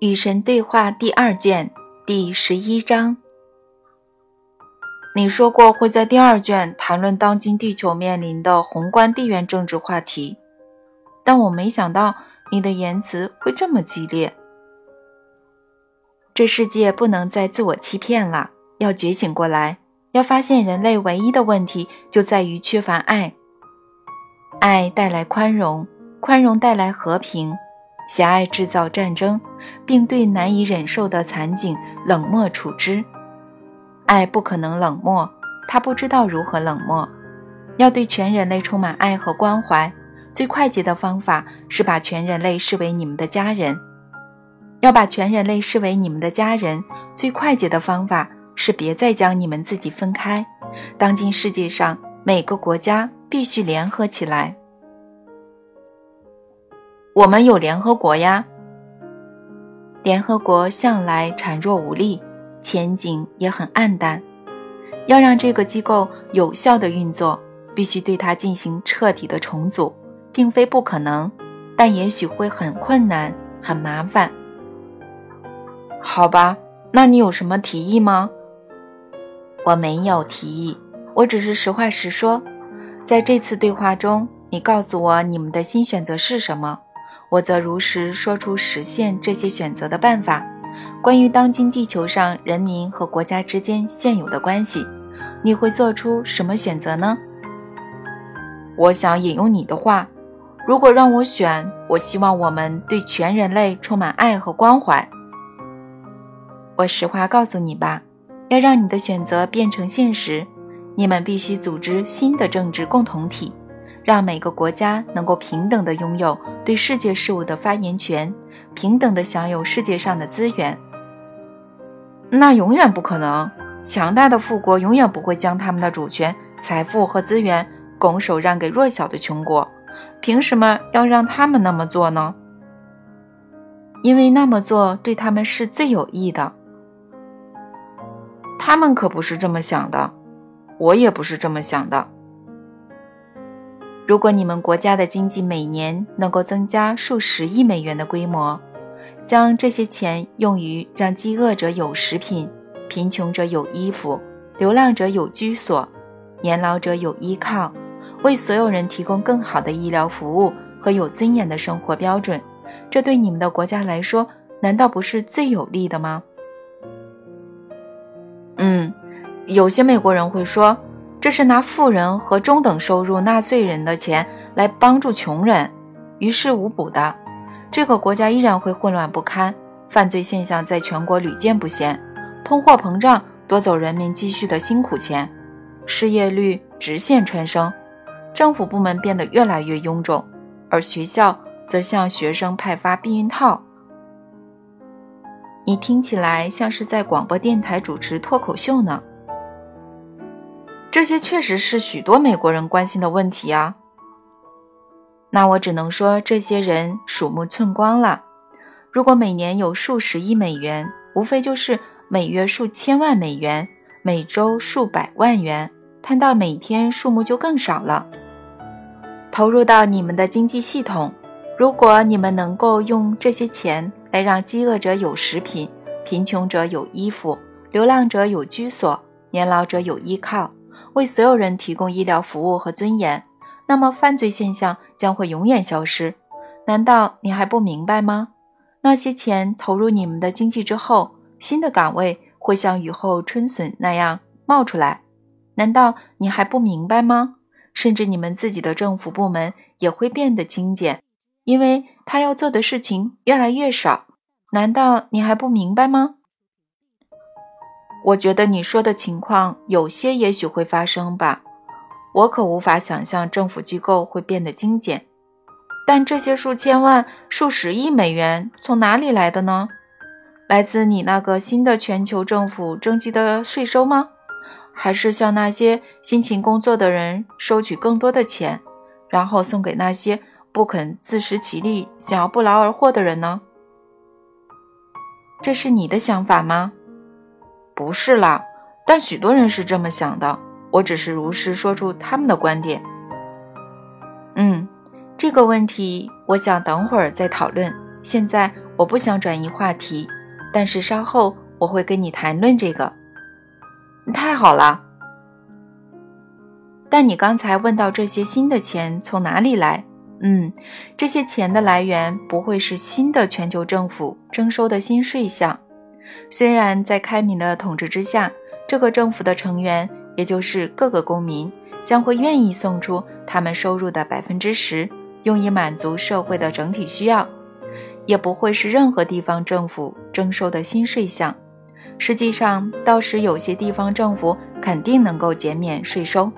与神对话第二卷第十一章。你说过会在第二卷谈论当今地球面临的宏观地缘政治话题，但我没想到你的言辞会这么激烈。这世界不能再自我欺骗了，要觉醒过来，要发现人类唯一的问题就在于缺乏爱。爱带来宽容，宽容带来和平。狭隘制造战争，并对难以忍受的惨景冷漠处之。爱不可能冷漠，他不知道如何冷漠。要对全人类充满爱和关怀，最快捷的方法是把全人类视为你们的家人。要把全人类视为你们的家人，最快捷的方法是别再将你们自己分开。当今世界上，每个国家必须联合起来。我们有联合国呀，联合国向来孱弱无力，前景也很暗淡。要让这个机构有效的运作，必须对它进行彻底的重组，并非不可能，但也许会很困难、很麻烦。好吧，那你有什么提议吗？我没有提议，我只是实话实说。在这次对话中，你告诉我你们的新选择是什么。我则如实说出实现这些选择的办法。关于当今地球上人民和国家之间现有的关系，你会做出什么选择呢？我想引用你的话：如果让我选，我希望我们对全人类充满爱和关怀。我实话告诉你吧，要让你的选择变成现实，你们必须组织新的政治共同体。让每个国家能够平等地拥有对世界事务的发言权，平等地享有世界上的资源。那永远不可能。强大的富国永远不会将他们的主权、财富和资源拱手让给弱小的穷国。凭什么要让他们那么做呢？因为那么做对他们是最有益的。他们可不是这么想的，我也不是这么想的。如果你们国家的经济每年能够增加数十亿美元的规模，将这些钱用于让饥饿者有食品、贫穷者有衣服、流浪者有居所、年老者有依靠，为所有人提供更好的医疗服务和有尊严的生活标准，这对你们的国家来说，难道不是最有利的吗？嗯，有些美国人会说。这是拿富人和中等收入纳税人的钱来帮助穷人，于事无补的，这个国家依然会混乱不堪，犯罪现象在全国屡见不鲜，通货膨胀夺走人民积蓄的辛苦钱，失业率直线蹿升，政府部门变得越来越臃肿，而学校则向学生派发避孕套。你听起来像是在广播电台主持脱口秀呢。这些确实是许多美国人关心的问题啊。那我只能说，这些人鼠目寸光了。如果每年有数十亿美元，无非就是每月数千万美元，每周数百万元，摊到每天数目就更少了。投入到你们的经济系统，如果你们能够用这些钱来让饥饿者有食品，贫穷者有衣服，流浪者有居所，年老者有依靠。为所有人提供医疗服务和尊严，那么犯罪现象将会永远消失。难道你还不明白吗？那些钱投入你们的经济之后，新的岗位会像雨后春笋那样冒出来。难道你还不明白吗？甚至你们自己的政府部门也会变得精简，因为他要做的事情越来越少。难道你还不明白吗？我觉得你说的情况有些也许会发生吧，我可无法想象政府机构会变得精简。但这些数千万、数十亿美元从哪里来的呢？来自你那个新的全球政府征集的税收吗？还是向那些辛勤工作的人收取更多的钱，然后送给那些不肯自食其力、想要不劳而获的人呢？这是你的想法吗？不是啦，但许多人是这么想的。我只是如实说出他们的观点。嗯，这个问题我想等会儿再讨论。现在我不想转移话题，但是稍后我会跟你谈论这个。太好了。但你刚才问到这些新的钱从哪里来？嗯，这些钱的来源不会是新的全球政府征收的新税项。虽然在开明的统治之下，这个政府的成员，也就是各个公民，将会愿意送出他们收入的百分之十，用以满足社会的整体需要，也不会是任何地方政府征收的新税项。实际上，到时有些地方政府肯定能够减免税收。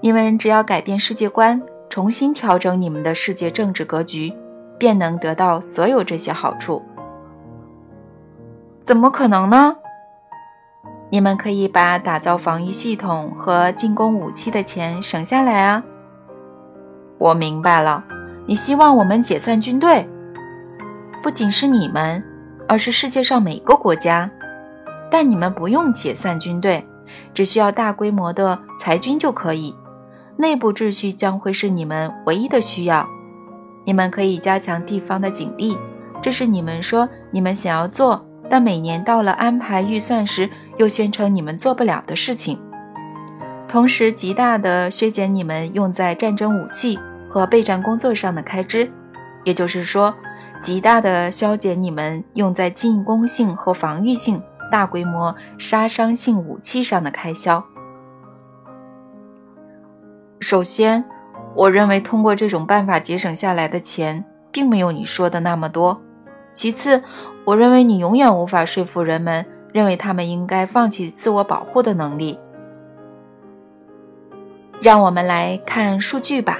你们只要改变世界观。重新调整你们的世界政治格局，便能得到所有这些好处。怎么可能呢？你们可以把打造防御系统和进攻武器的钱省下来啊！我明白了，你希望我们解散军队，不仅是你们，而是世界上每个国家。但你们不用解散军队，只需要大规模的裁军就可以。内部秩序将会是你们唯一的需要。你们可以加强地方的警力，这是你们说你们想要做，但每年到了安排预算时又宣称你们做不了的事情。同时，极大的削减你们用在战争武器和备战工作上的开支，也就是说，极大的削减你们用在进攻性和防御性、大规模杀伤性武器上的开销。首先，我认为通过这种办法节省下来的钱，并没有你说的那么多。其次，我认为你永远无法说服人们认为他们应该放弃自我保护的能力。让我们来看数据吧。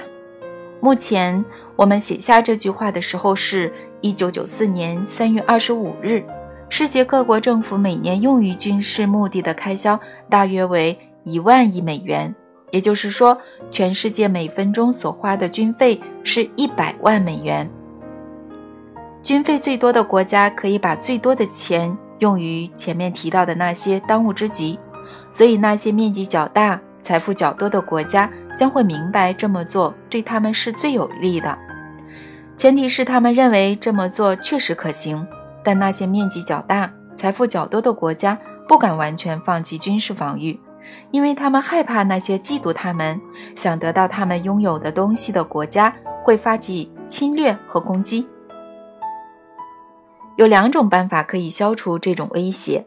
目前，我们写下这句话的时候是1994年3月25日。世界各国政府每年用于军事目的的开销大约为一万亿美元。也就是说，全世界每分钟所花的军费是一百万美元。军费最多的国家可以把最多的钱用于前面提到的那些当务之急，所以那些面积较大、财富较多的国家将会明白这么做对他们是最有利的。前提是他们认为这么做确实可行。但那些面积较大、财富较多的国家不敢完全放弃军事防御。因为他们害怕那些嫉妒他们、想得到他们拥有的东西的国家会发起侵略和攻击。有两种办法可以消除这种威胁：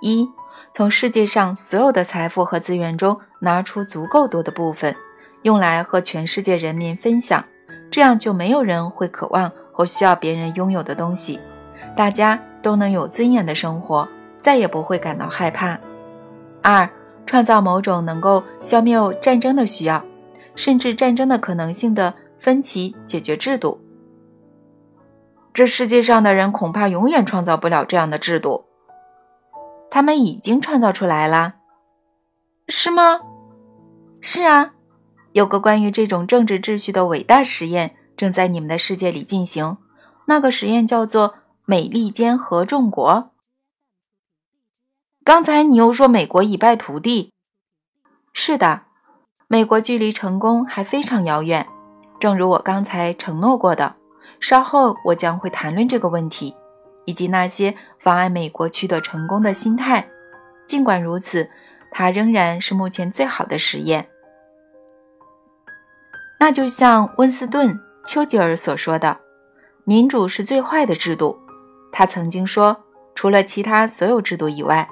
一，从世界上所有的财富和资源中拿出足够多的部分，用来和全世界人民分享，这样就没有人会渴望或需要别人拥有的东西，大家都能有尊严的生活，再也不会感到害怕。二。创造某种能够消灭战争的需要，甚至战争的可能性的分歧解决制度。这世界上的人恐怕永远创造不了这样的制度。他们已经创造出来了，是吗？是啊，有个关于这种政治秩序的伟大实验正在你们的世界里进行。那个实验叫做“美利坚合众国”。刚才你又说美国已败涂地，是的，美国距离成功还非常遥远。正如我刚才承诺过的，稍后我将会谈论这个问题，以及那些妨碍美国取得成功的心态。尽管如此，它仍然是目前最好的实验。那就像温斯顿·丘吉尔所说的：“民主是最坏的制度。”他曾经说：“除了其他所有制度以外。”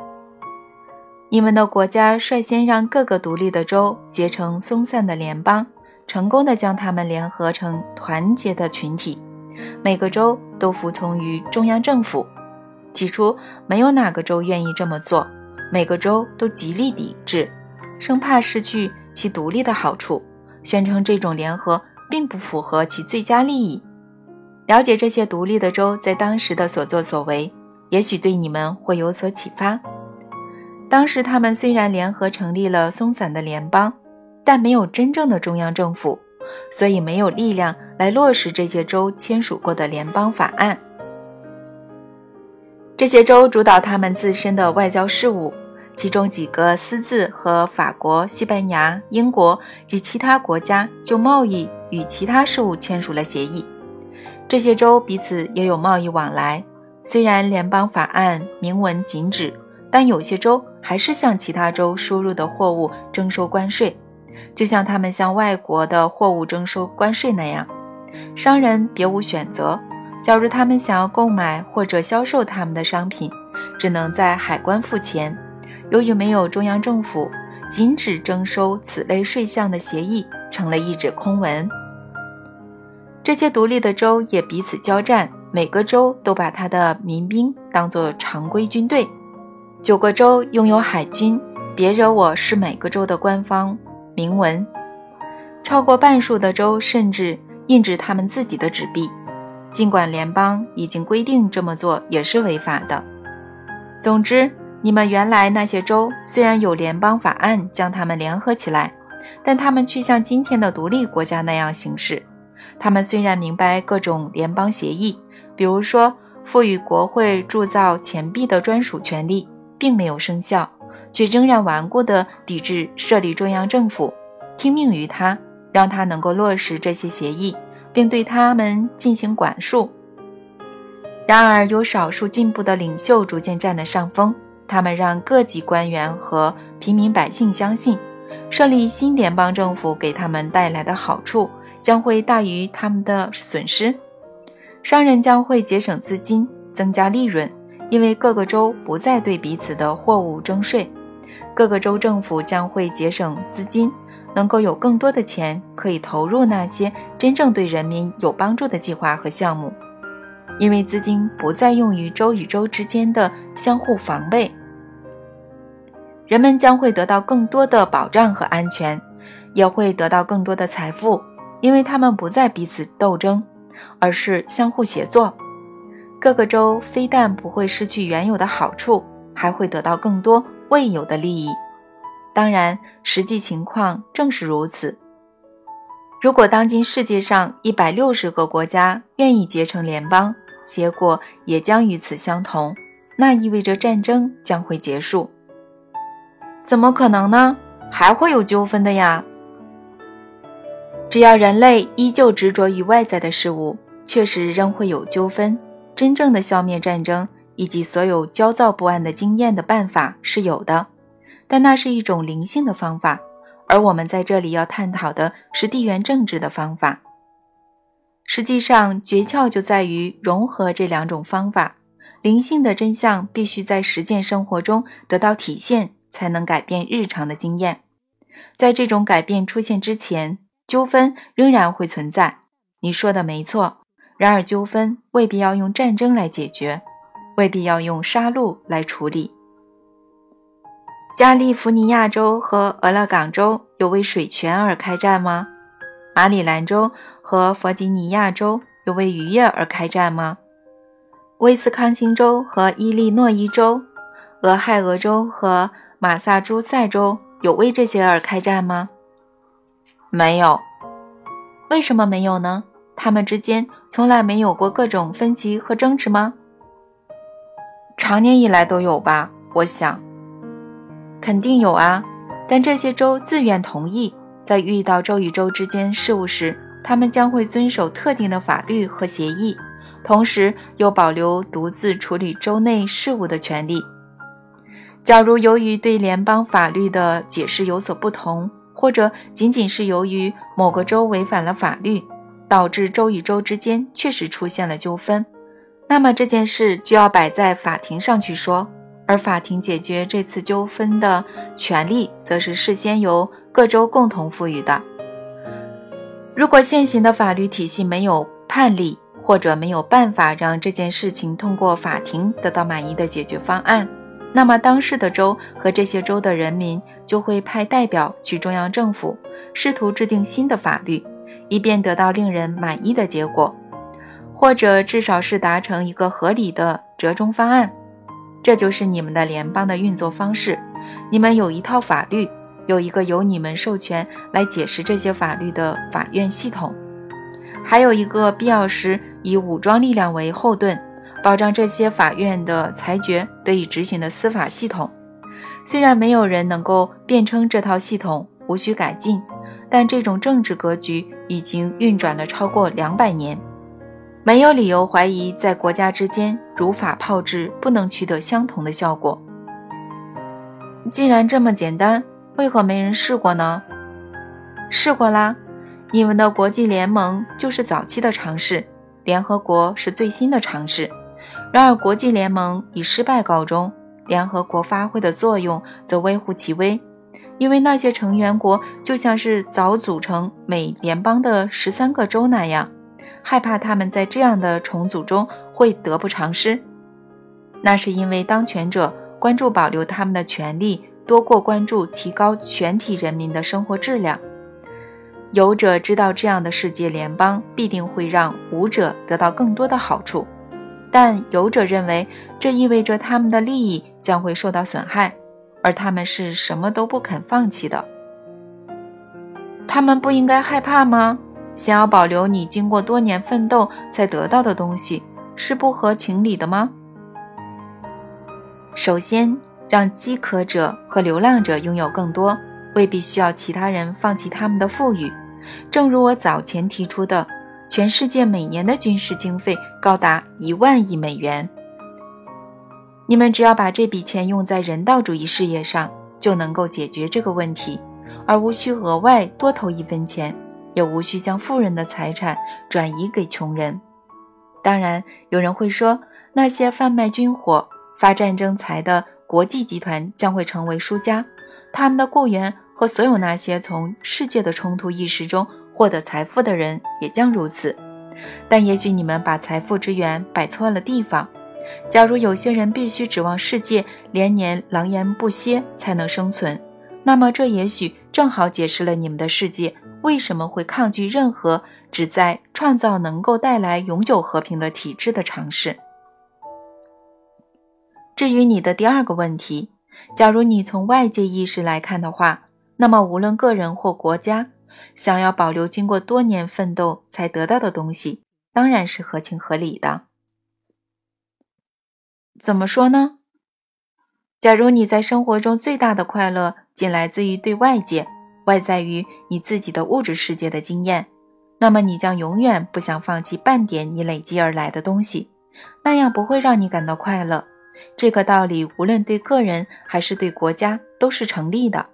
你们的国家率先让各个独立的州结成松散的联邦，成功的将它们联合成团结的群体。每个州都服从于中央政府。起初，没有哪个州愿意这么做，每个州都极力抵制，生怕失去其独立的好处，宣称这种联合并不符合其最佳利益。了解这些独立的州在当时的所作所为，也许对你们会有所启发。当时，他们虽然联合成立了松散的联邦，但没有真正的中央政府，所以没有力量来落实这些州签署过的联邦法案。这些州主导他们自身的外交事务，其中几个私自和法国、西班牙、英国及其他国家就贸易与其他事务签署了协议。这些州彼此也有贸易往来。虽然联邦法案明文禁止，但有些州还是向其他州输入的货物征收关税，就像他们向外国的货物征收关税那样。商人别无选择。假如他们想要购买或者销售他们的商品，只能在海关付钱。由于没有中央政府禁止征收此类税项的协议，成了一纸空文。这些独立的州也彼此交战，每个州都把他的民兵当作常规军队。九个州拥有海军，别惹我是每个州的官方明文。超过半数的州甚至印制他们自己的纸币。尽管联邦已经规定这么做也是违法的。总之，你们原来那些州虽然有联邦法案将他们联合起来，但他们却像今天的独立国家那样行事。他们虽然明白各种联邦协议，比如说赋予国会铸造钱币的专属权利，并没有生效，却仍然顽固地抵制设立中央政府，听命于他，让他能够落实这些协议。并对他们进行管束。然而，有少数进步的领袖逐渐占了上风。他们让各级官员和平民百姓相信，设立新联邦政府给他们带来的好处将会大于他们的损失。商人将会节省资金，增加利润，因为各个州不再对彼此的货物征税。各个州政府将会节省资金。能够有更多的钱可以投入那些真正对人民有帮助的计划和项目，因为资金不再用于州与州之间的相互防备。人们将会得到更多的保障和安全，也会得到更多的财富，因为他们不再彼此斗争，而是相互协作。各个州非但不会失去原有的好处，还会得到更多未有的利益。当然，实际情况正是如此。如果当今世界上一百六十个国家愿意结成联邦，结果也将与此相同。那意味着战争将会结束。怎么可能呢？还会有纠纷的呀！只要人类依旧执着于外在的事物，确实仍会有纠纷。真正的消灭战争以及所有焦躁不安的经验的办法是有的。但那是一种灵性的方法，而我们在这里要探讨的是地缘政治的方法。实际上，诀窍就在于融合这两种方法。灵性的真相必须在实践生活中得到体现，才能改变日常的经验。在这种改变出现之前，纠纷仍然会存在。你说的没错。然而，纠纷未必要用战争来解决，未必要用杀戮来处理。加利福尼亚州和俄勒冈州有为水权而开战吗？马里兰州和弗吉尼亚州有为渔业而开战吗？威斯康星州和伊利诺伊州、俄亥俄州和马萨诸塞州有为这些而开战吗？没有。为什么没有呢？他们之间从来没有过各种分歧和争执吗？长年以来都有吧，我想。肯定有啊，但这些州自愿同意，在遇到州与州之间事务时，他们将会遵守特定的法律和协议，同时又保留独自处理州内事务的权利。假如由于对联邦法律的解释有所不同，或者仅仅是由于某个州违反了法律，导致州与州之间确实出现了纠纷，那么这件事就要摆在法庭上去说。而法庭解决这次纠纷的权利，则是事先由各州共同赋予的。如果现行的法律体系没有判例，或者没有办法让这件事情通过法庭得到满意的解决方案，那么当事的州和这些州的人民就会派代表去中央政府，试图制定新的法律，以便得到令人满意的结果，或者至少是达成一个合理的折中方案。这就是你们的联邦的运作方式。你们有一套法律，有一个由你们授权来解释这些法律的法院系统，还有一个必要时以武装力量为后盾，保障这些法院的裁决得以执行的司法系统。虽然没有人能够辩称这套系统无需改进，但这种政治格局已经运转了超过两百年。没有理由怀疑在国家之间如法炮制不能取得相同的效果。既然这么简单，为何没人试过呢？试过啦，你们的国际联盟就是早期的尝试，联合国是最新的尝试。然而，国际联盟以失败告终，联合国发挥的作用则微乎其微，因为那些成员国就像是早组成美联邦的十三个州那样，害怕他们在这样的重组中会得不偿失。那是因为当权者关注保留他们的权利多过关注提高全体人民的生活质量。有者知道这样的世界联邦必定会让无者得到更多的好处。但有者认为，这意味着他们的利益将会受到损害，而他们是什么都不肯放弃的。他们不应该害怕吗？想要保留你经过多年奋斗才得到的东西，是不合情理的吗？首先，让饥渴者和流浪者拥有更多，未必需要其他人放弃他们的富裕。正如我早前提出的。全世界每年的军事经费高达一万亿美元。你们只要把这笔钱用在人道主义事业上，就能够解决这个问题，而无需额外多投一分钱，也无需将富人的财产转移给穷人。当然，有人会说，那些贩卖军火、发战争财的国际集团将会成为输家，他们的雇员和所有那些从世界的冲突意识中。获得财富的人也将如此，但也许你们把财富之源摆错了地方。假如有些人必须指望世界连年狼烟不歇才能生存，那么这也许正好解释了你们的世界为什么会抗拒任何旨在创造能够带来永久和平的体制的尝试。至于你的第二个问题，假如你从外界意识来看的话，那么无论个人或国家。想要保留经过多年奋斗才得到的东西，当然是合情合理的。怎么说呢？假如你在生活中最大的快乐仅来自于对外界、外在于你自己的物质世界的经验，那么你将永远不想放弃半点你累积而来的东西，那样不会让你感到快乐。这个道理无论对个人还是对国家都是成立的。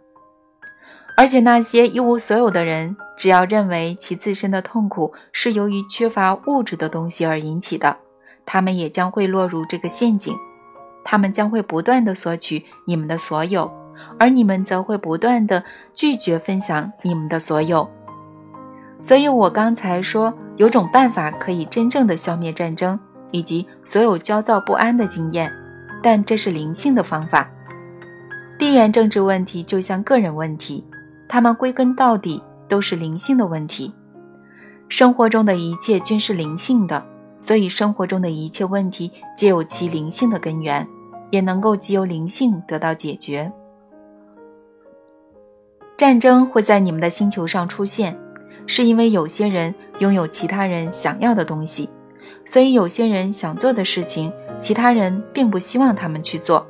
而且那些一无所有的人，只要认为其自身的痛苦是由于缺乏物质的东西而引起的，他们也将会落入这个陷阱。他们将会不断的索取你们的所有，而你们则会不断地拒绝分享你们的所有。所以我刚才说有种办法可以真正的消灭战争以及所有焦躁不安的经验，但这是灵性的方法。地缘政治问题就像个人问题。他们归根到底都是灵性的问题，生活中的一切均是灵性的，所以生活中的一切问题皆有其灵性的根源，也能够藉由灵性得到解决。战争会在你们的星球上出现，是因为有些人拥有其他人想要的东西，所以有些人想做的事情，其他人并不希望他们去做。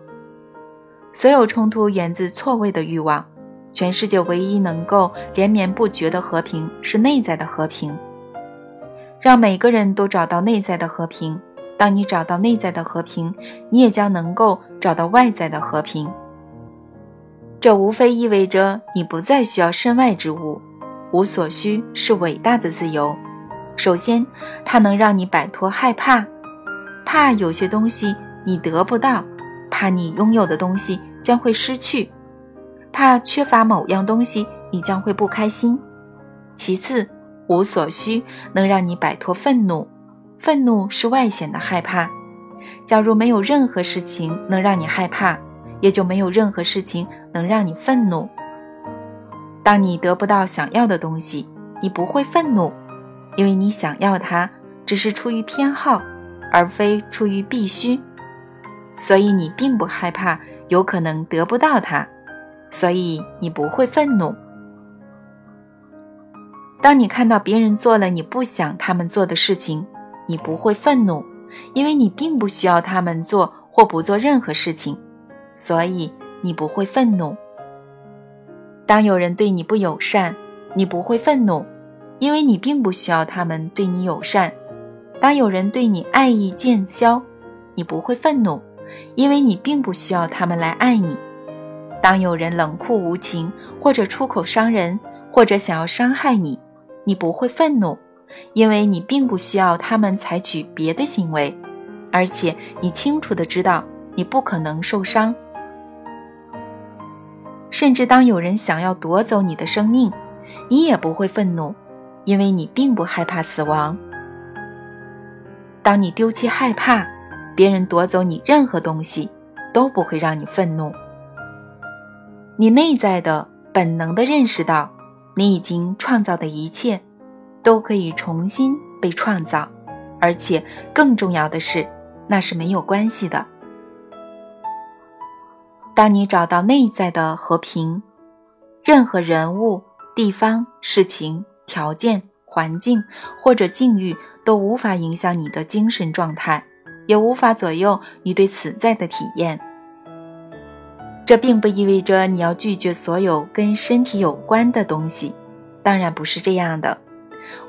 所有冲突源自错位的欲望。全世界唯一能够连绵不绝的和平是内在的和平。让每个人都找到内在的和平。当你找到内在的和平，你也将能够找到外在的和平。这无非意味着你不再需要身外之物。无所需是伟大的自由。首先，它能让你摆脱害怕，怕有些东西你得不到，怕你拥有的东西将会失去。怕缺乏某样东西，你将会不开心。其次，无所需能让你摆脱愤怒，愤怒是外显的害怕。假如没有任何事情能让你害怕，也就没有任何事情能让你愤怒。当你得不到想要的东西，你不会愤怒，因为你想要它只是出于偏好，而非出于必须，所以你并不害怕有可能得不到它。所以你不会愤怒。当你看到别人做了你不想他们做的事情，你不会愤怒，因为你并不需要他们做或不做任何事情，所以你不会愤怒。当有人对你不友善，你不会愤怒，因为你并不需要他们对你友善。当有人对你爱意渐消，你不会愤怒，因为你并不需要他们来爱你；当有人冷酷无情，或者出口伤人，或者想要伤害你，你不会愤怒，因为你并不需要他们采取别的行为，而且你清楚的知道你不可能受伤。甚至当有人想要夺走你的生命，你也不会愤怒，因为你并不害怕死亡。当你丢弃害怕，别人夺走你任何东西，都不会让你愤怒。你内在的本能的认识到，你已经创造的一切，都可以重新被创造，而且更重要的是，那是没有关系的。当你找到内在的和平，任何人物、地方、事情、条件、环境或者境遇。都无法影响你的精神状态，也无法左右你对此在的体验。这并不意味着你要拒绝所有跟身体有关的东西，当然不是这样的。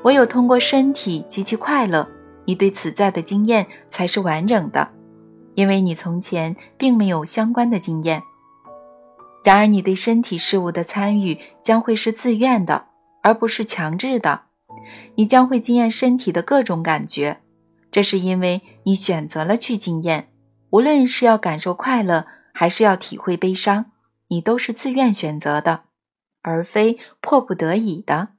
唯有通过身体及其快乐，你对此在的经验才是完整的，因为你从前并没有相关的经验。然而，你对身体事物的参与将会是自愿的，而不是强制的。你将会经验身体的各种感觉，这是因为你选择了去经验。无论是要感受快乐，还是要体会悲伤，你都是自愿选择的，而非迫不得已的。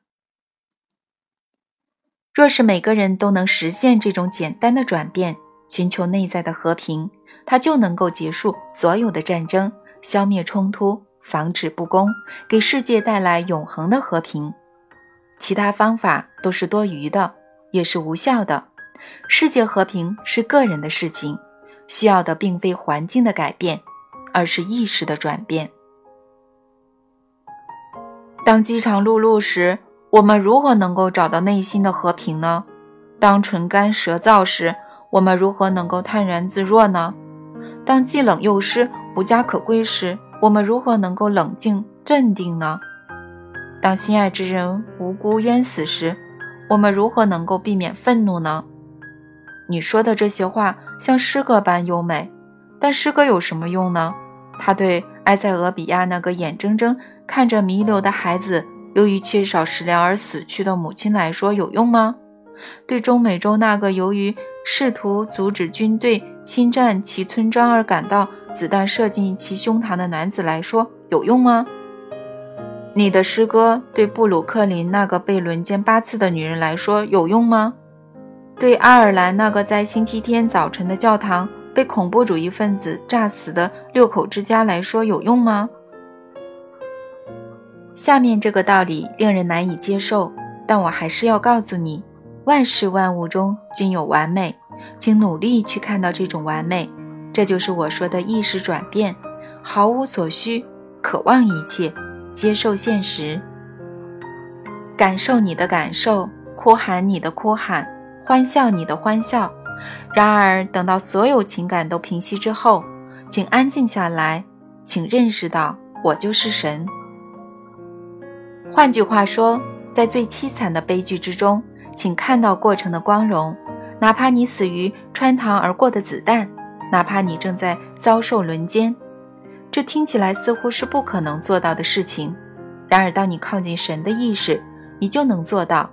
若是每个人都能实现这种简单的转变，寻求内在的和平，他就能够结束所有的战争，消灭冲突，防止不公，给世界带来永恒的和平。其他方法都是多余的，也是无效的。世界和平是个人的事情，需要的并非环境的改变，而是意识的转变。当饥肠辘辘时，我们如何能够找到内心的和平呢？当唇干舌燥时，我们如何能够泰然自若呢？当既冷又湿、无家可归时，我们如何能够冷静镇定呢？当心爱之人无辜冤死时，我们如何能够避免愤怒呢？你说的这些话像诗歌般优美，但诗歌有什么用呢？它对埃塞俄比亚那个眼睁睁看着弥留的孩子，由于缺少食粮而死去的母亲来说有用吗？对中美洲那个由于试图阻止军队侵占其村庄而感到子弹射进其胸膛的男子来说有用吗？你的诗歌对布鲁克林那个被轮奸八次的女人来说有用吗？对爱尔兰那个在星期天早晨的教堂被恐怖主义分子炸死的六口之家来说有用吗？下面这个道理令人难以接受，但我还是要告诉你：万事万物中均有完美，请努力去看到这种完美。这就是我说的意识转变，毫无所需，渴望一切。接受现实，感受你的感受，哭喊你的哭喊，欢笑你的欢笑。然而，等到所有情感都平息之后，请安静下来，请认识到我就是神。换句话说，在最凄惨的悲剧之中，请看到过程的光荣，哪怕你死于穿膛而过的子弹，哪怕你正在遭受轮奸。这听起来似乎是不可能做到的事情，然而当你靠近神的意识，你就能做到。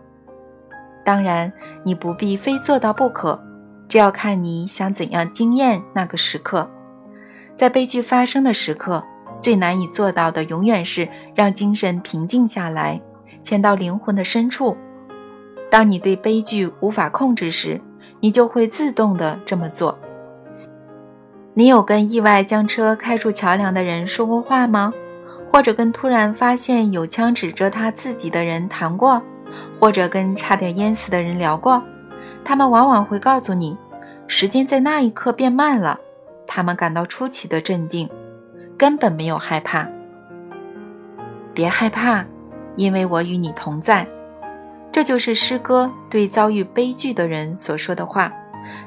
当然，你不必非做到不可，这要看你想怎样经验那个时刻。在悲剧发生的时刻，最难以做到的永远是让精神平静下来，潜到灵魂的深处。当你对悲剧无法控制时，你就会自动的这么做。你有跟意外将车开出桥梁的人说过话吗？或者跟突然发现有枪指着他自己的人谈过？或者跟差点淹死的人聊过？他们往往会告诉你，时间在那一刻变慢了。他们感到出奇的镇定，根本没有害怕。别害怕，因为我与你同在。这就是诗歌对遭遇悲剧的人所说的话，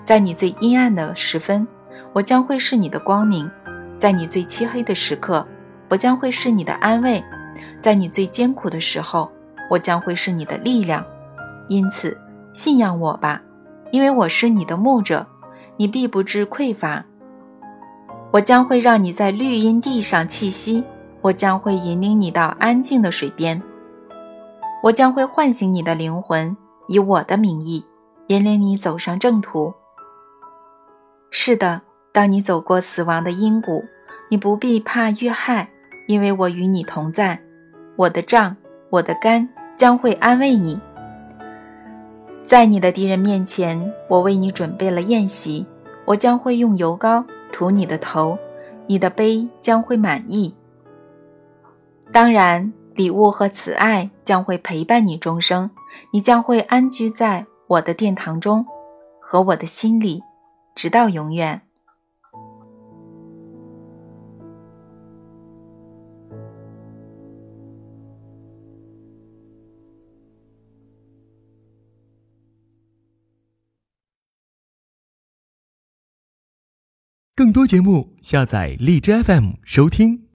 在你最阴暗的时分。我将会是你的光明，在你最漆黑的时刻；我将会是你的安慰，在你最艰苦的时候；我将会是你的力量。因此，信仰我吧，因为我是你的牧者，你必不致匮乏。我将会让你在绿荫地上栖息，我将会引领你到安静的水边，我将会唤醒你的灵魂，以我的名义引领你走上正途。是的，当你走过死亡的阴谷，你不必怕遇害，因为我与你同在。我的杖，我的竿将会安慰你。在你的敌人面前，我为你准备了宴席，我将会用油膏涂你的头，你的杯将会满意。当然，礼物和慈爱将会陪伴你终生，你将会安居在我的殿堂中，和我的心里。直到永远。更多节目，下载荔枝 FM 收听。